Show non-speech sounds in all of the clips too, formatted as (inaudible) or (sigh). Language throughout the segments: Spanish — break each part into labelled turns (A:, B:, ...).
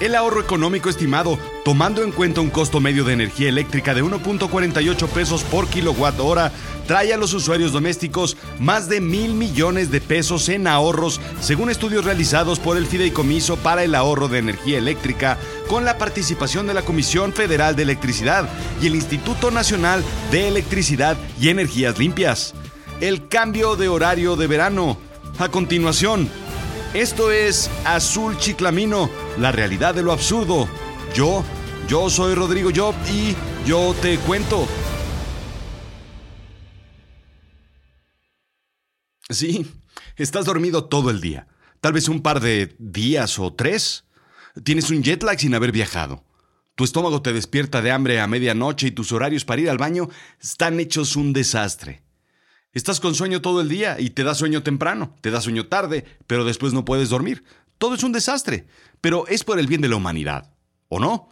A: El ahorro económico estimado, tomando en cuenta un costo medio de energía eléctrica de 1.48 pesos por kilowatt hora, trae a los usuarios domésticos más de mil millones de pesos en ahorros, según estudios realizados por el Fideicomiso para el Ahorro de Energía Eléctrica, con la participación de la Comisión Federal de Electricidad y el Instituto Nacional de Electricidad y Energías Limpias. El cambio de horario de verano. A continuación, esto es Azul Chiclamino, la realidad de lo absurdo. Yo, yo soy Rodrigo Job y yo te cuento. Sí, estás dormido todo el día. Tal vez un par de días o tres. Tienes un jet lag sin haber viajado. Tu estómago te despierta de hambre a medianoche y tus horarios para ir al baño están hechos un desastre. Estás con sueño todo el día y te da sueño temprano, te da sueño tarde, pero después no puedes dormir. Todo es un desastre, pero es por el bien de la humanidad, ¿o no?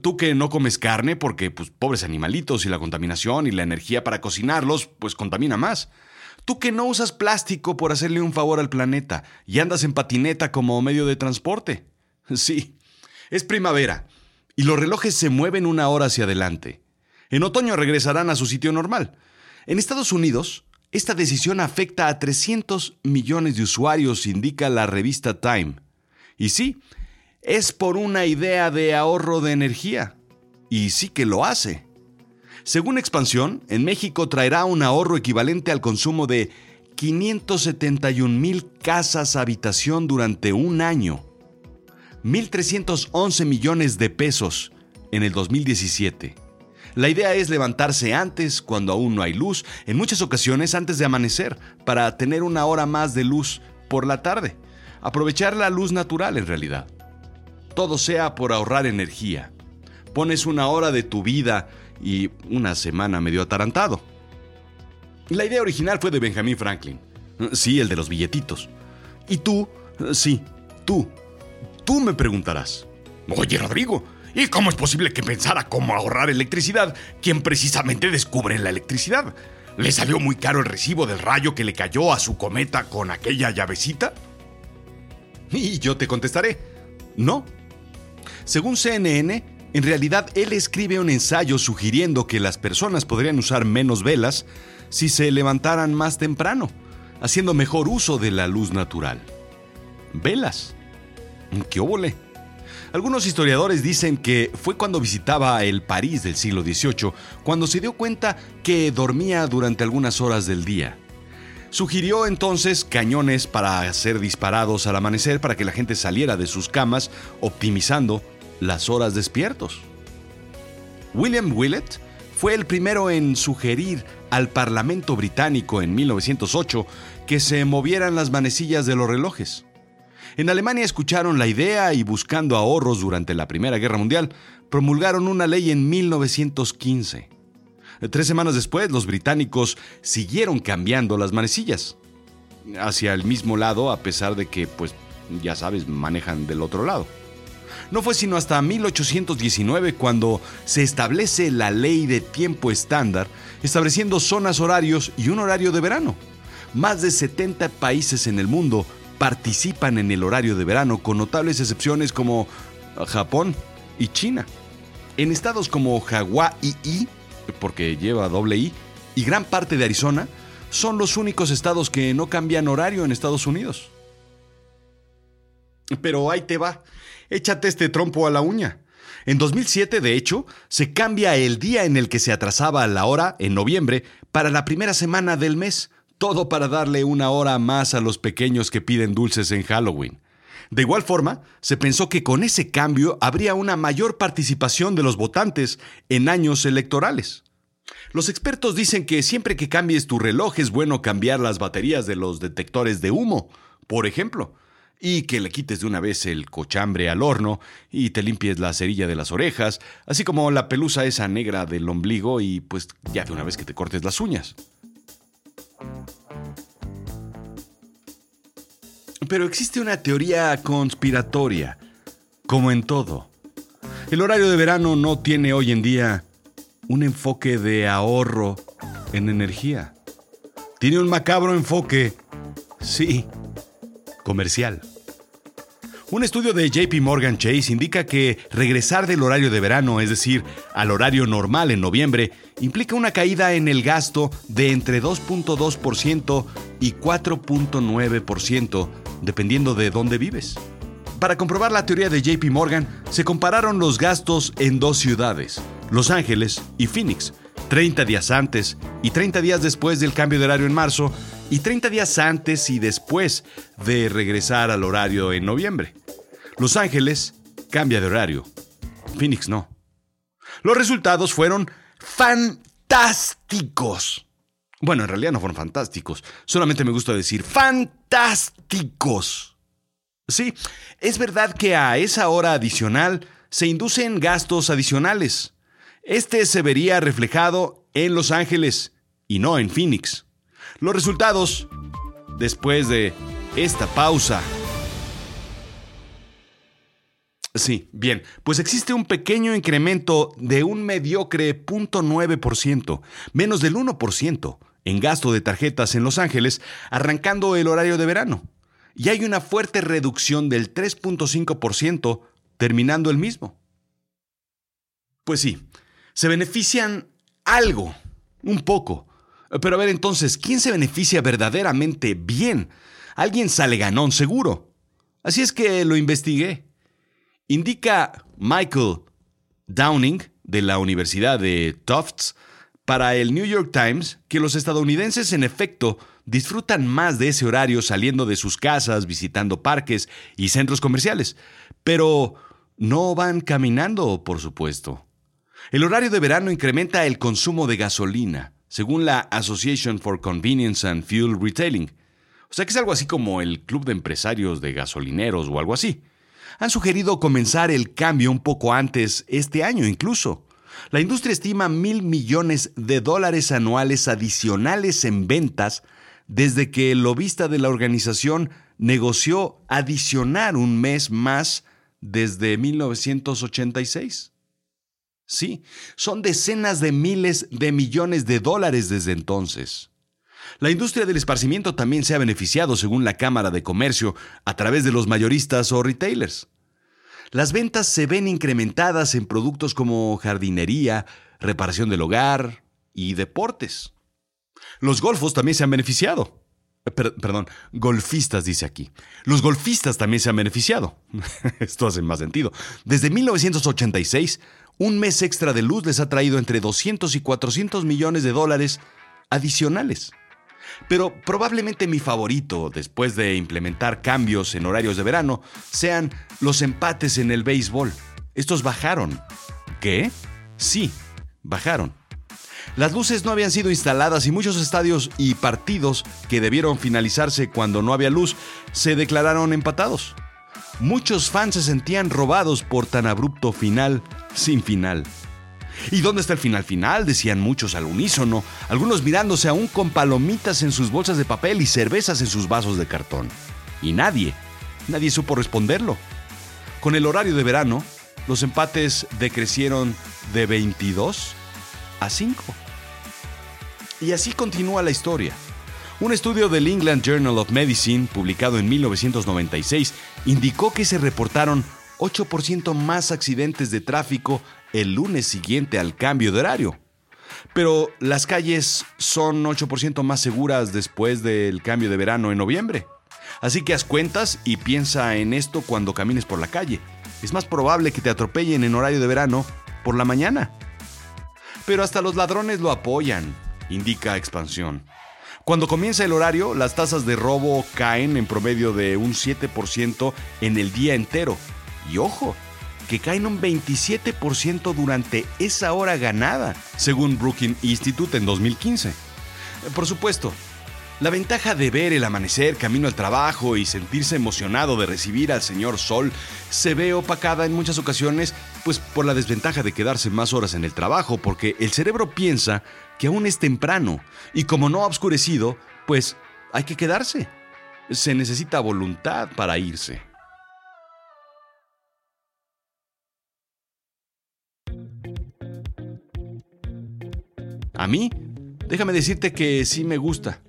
A: Tú que no comes carne porque, pues, pobres animalitos y la contaminación y la energía para cocinarlos, pues contamina más. Tú que no usas plástico por hacerle un favor al planeta y andas en patineta como medio de transporte. (laughs) Sí, es primavera y los relojes se mueven una hora hacia adelante. En otoño regresarán a su sitio normal. En Estados Unidos, esta decisión afecta a 300 millones de usuarios, indica la revista Time. Y sí, es por una idea de ahorro de energía. Y sí que lo hace. Según Expansión, en México traerá un ahorro equivalente al consumo de 571 mil casas habitación durante un año. 1.311 millones de pesos en el 2017. La idea es levantarse antes, cuando aún no hay luz, en muchas ocasiones antes de amanecer, para tener una hora más de luz por la tarde. Aprovechar la luz natural en realidad. Todo sea por ahorrar energía. Pones una hora de tu vida y una semana medio atarantado. La idea original fue de Benjamin Franklin. Sí, el de los billetitos. Y tú, sí, tú, tú me preguntarás. Oye, Rodrigo, ¿Y cómo es posible que pensara cómo ahorrar electricidad quien precisamente descubre la electricidad? ¿Le salió muy caro el recibo del rayo que le cayó a su cometa con aquella llavecita? Y yo te contestaré, no. Según CNN, en realidad él escribe un ensayo sugiriendo que las personas podrían usar menos velas si se levantaran más temprano, haciendo mejor uso de la luz natural. Velas. ¿Qué óvole? Algunos historiadores dicen que fue cuando visitaba el París del siglo XVIII cuando se dio cuenta que dormía durante algunas horas del día. Sugirió entonces cañones para ser disparados al amanecer para que la gente saliera de sus camas, optimizando las horas despiertos. William Willett fue el primero en sugerir al Parlamento británico en 1908 que se movieran las manecillas de los relojes. En Alemania escucharon la idea y buscando ahorros durante la Primera Guerra Mundial, promulgaron una ley en 1915. Tres semanas después, los británicos siguieron cambiando las manecillas hacia el mismo lado, a pesar de que, pues, ya sabes, manejan del otro lado. No fue sino hasta 1819 cuando se establece la ley de tiempo estándar, estableciendo zonas horarios y un horario de verano. Más de 70 países en el mundo participan en el horario de verano, con notables excepciones como Japón y China. En estados como Hawái, porque lleva doble I, y gran parte de Arizona, son los únicos estados que no cambian horario en Estados Unidos. Pero ahí te va, échate este trompo a la uña. En 2007, de hecho, se cambia el día en el que se atrasaba la hora, en noviembre, para la primera semana del mes, todo para darle una hora más a los pequeños que piden dulces en Halloween. De igual forma, se pensó que con ese cambio habría una mayor participación de los votantes en años electorales. Los expertos dicen que siempre que cambies tu reloj es bueno cambiar las baterías de los detectores de humo, por ejemplo, y que le quites de una vez el cochambre al horno y te limpies la cerilla de las orejas, así como la pelusa esa negra del ombligo y pues ya de una vez que te cortes las uñas. Pero existe una teoría conspiratoria, como en todo. El horario de verano no tiene hoy en día un enfoque de ahorro en energía. Tiene un macabro enfoque, sí, comercial. Un estudio de JP Morgan Chase indica que regresar del horario de verano, es decir, al horario normal en noviembre, implica una caída en el gasto de entre 2.2% y 4.9%, dependiendo de dónde vives. Para comprobar la teoría de JP Morgan, se compararon los gastos en dos ciudades, Los Ángeles y Phoenix, 30 días antes y 30 días después del cambio de horario en marzo, y 30 días antes y después de regresar al horario en noviembre. Los Ángeles cambia de horario. Phoenix no. Los resultados fueron fantásticos. Bueno, en realidad no fueron fantásticos. Solamente me gusta decir fantásticos. Sí, es verdad que a esa hora adicional se inducen gastos adicionales. Este se vería reflejado en Los Ángeles y no en Phoenix. Los resultados, después de esta pausa. Sí, bien, pues existe un pequeño incremento de un mediocre 0.9%, menos del 1%, en gasto de tarjetas en Los Ángeles, arrancando el horario de verano. Y hay una fuerte reducción del 3.5%, terminando el mismo. Pues sí, se benefician algo, un poco. Pero a ver entonces, ¿quién se beneficia verdaderamente bien? Alguien sale ganón seguro. Así es que lo investigué. Indica Michael Downing de la Universidad de Tufts para el New York Times que los estadounidenses en efecto disfrutan más de ese horario saliendo de sus casas, visitando parques y centros comerciales, pero no van caminando, por supuesto. El horario de verano incrementa el consumo de gasolina, según la Association for Convenience and Fuel Retailing. O sea que es algo así como el Club de Empresarios de Gasolineros o algo así han sugerido comenzar el cambio un poco antes, este año incluso. La industria estima mil millones de dólares anuales adicionales en ventas desde que el lobista de la organización negoció adicionar un mes más desde 1986. Sí, son decenas de miles de millones de dólares desde entonces. La industria del esparcimiento también se ha beneficiado, según la Cámara de Comercio, a través de los mayoristas o retailers. Las ventas se ven incrementadas en productos como jardinería, reparación del hogar y deportes. Los golfos también se han beneficiado. perdón, golfistas dice aquí. Los golfistas también se han beneficiado. (laughs) Esto hace más sentido. Desde 1986, un mes extra de luz les ha traído entre 200 y 400 millones de dólares adicionales. Pero probablemente mi favorito, después de implementar cambios en horarios de verano, sean los empates en el béisbol. Estos bajaron. ¿Qué? Sí, bajaron. Las luces no habían sido instaladas y muchos estadios y partidos que debieron finalizarse cuando no había luz se declararon empatados. Muchos fans se sentían robados por tan abrupto final sin final. ¿Y dónde está el final final? Decían muchos al unísono, algunos mirándose aún con palomitas en sus bolsas de papel y cervezas en sus vasos de cartón. Y nadie, nadie supo responderlo. Con el horario de verano, los empates decrecieron de 22 a 5. Y así continúa la historia. Un estudio del England Journal of Medicine, publicado en 1996, indicó que se reportaron 8% más accidentes de tráfico el lunes siguiente al cambio de horario. Pero las calles son 8% más seguras después del cambio de verano en noviembre. Así que haz cuentas y piensa en esto cuando camines por la calle. Es más probable que te atropellen en horario de verano por la mañana. Pero hasta los ladrones lo apoyan, indica Expansión. Cuando comienza el horario, las tasas de robo caen en promedio de un 7% en el día entero. Y ojo, que caen un 27% durante esa hora ganada, según Brookings Institute en 2015. Por supuesto, la ventaja de ver el amanecer camino al trabajo y sentirse emocionado de recibir al señor Sol se ve opacada en muchas ocasiones, pues por la desventaja de quedarse más horas en el trabajo, porque el cerebro piensa que aún es temprano y como no ha oscurecido, pues hay que quedarse. Se necesita voluntad para irse. A mí, déjame decirte que sí me gusta.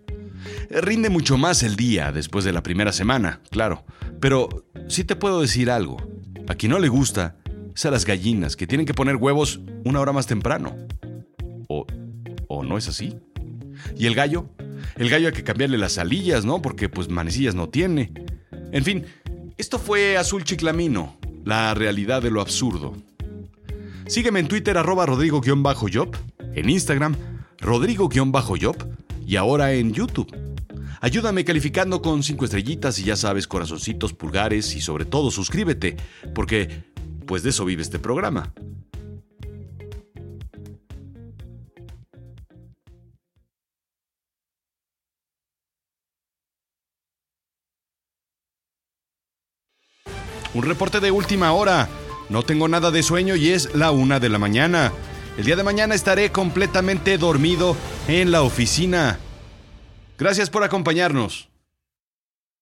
A: Rinde mucho más el día después de la primera semana, claro, pero sí te puedo decir algo. A quien no le gusta es a las gallinas, que tienen que poner huevos una hora más temprano. ¿O, o no es así? ¿Y el gallo? El gallo hay que cambiarle las alillas, ¿no? Porque pues manecillas no tiene. En fin, esto fue Azul Chiclamino, la realidad de lo absurdo. Sígueme en Twitter arroba rodrigo-job, en Instagram rodrigo-job y ahora en YouTube. Ayúdame calificando con 5 estrellitas y ya sabes, corazoncitos, pulgares y sobre todo suscríbete, porque pues de eso vive este programa. Un reporte de última hora. No tengo nada de sueño y es la una de la mañana. El día de mañana estaré completamente dormido en la oficina. Gracias por acompañarnos.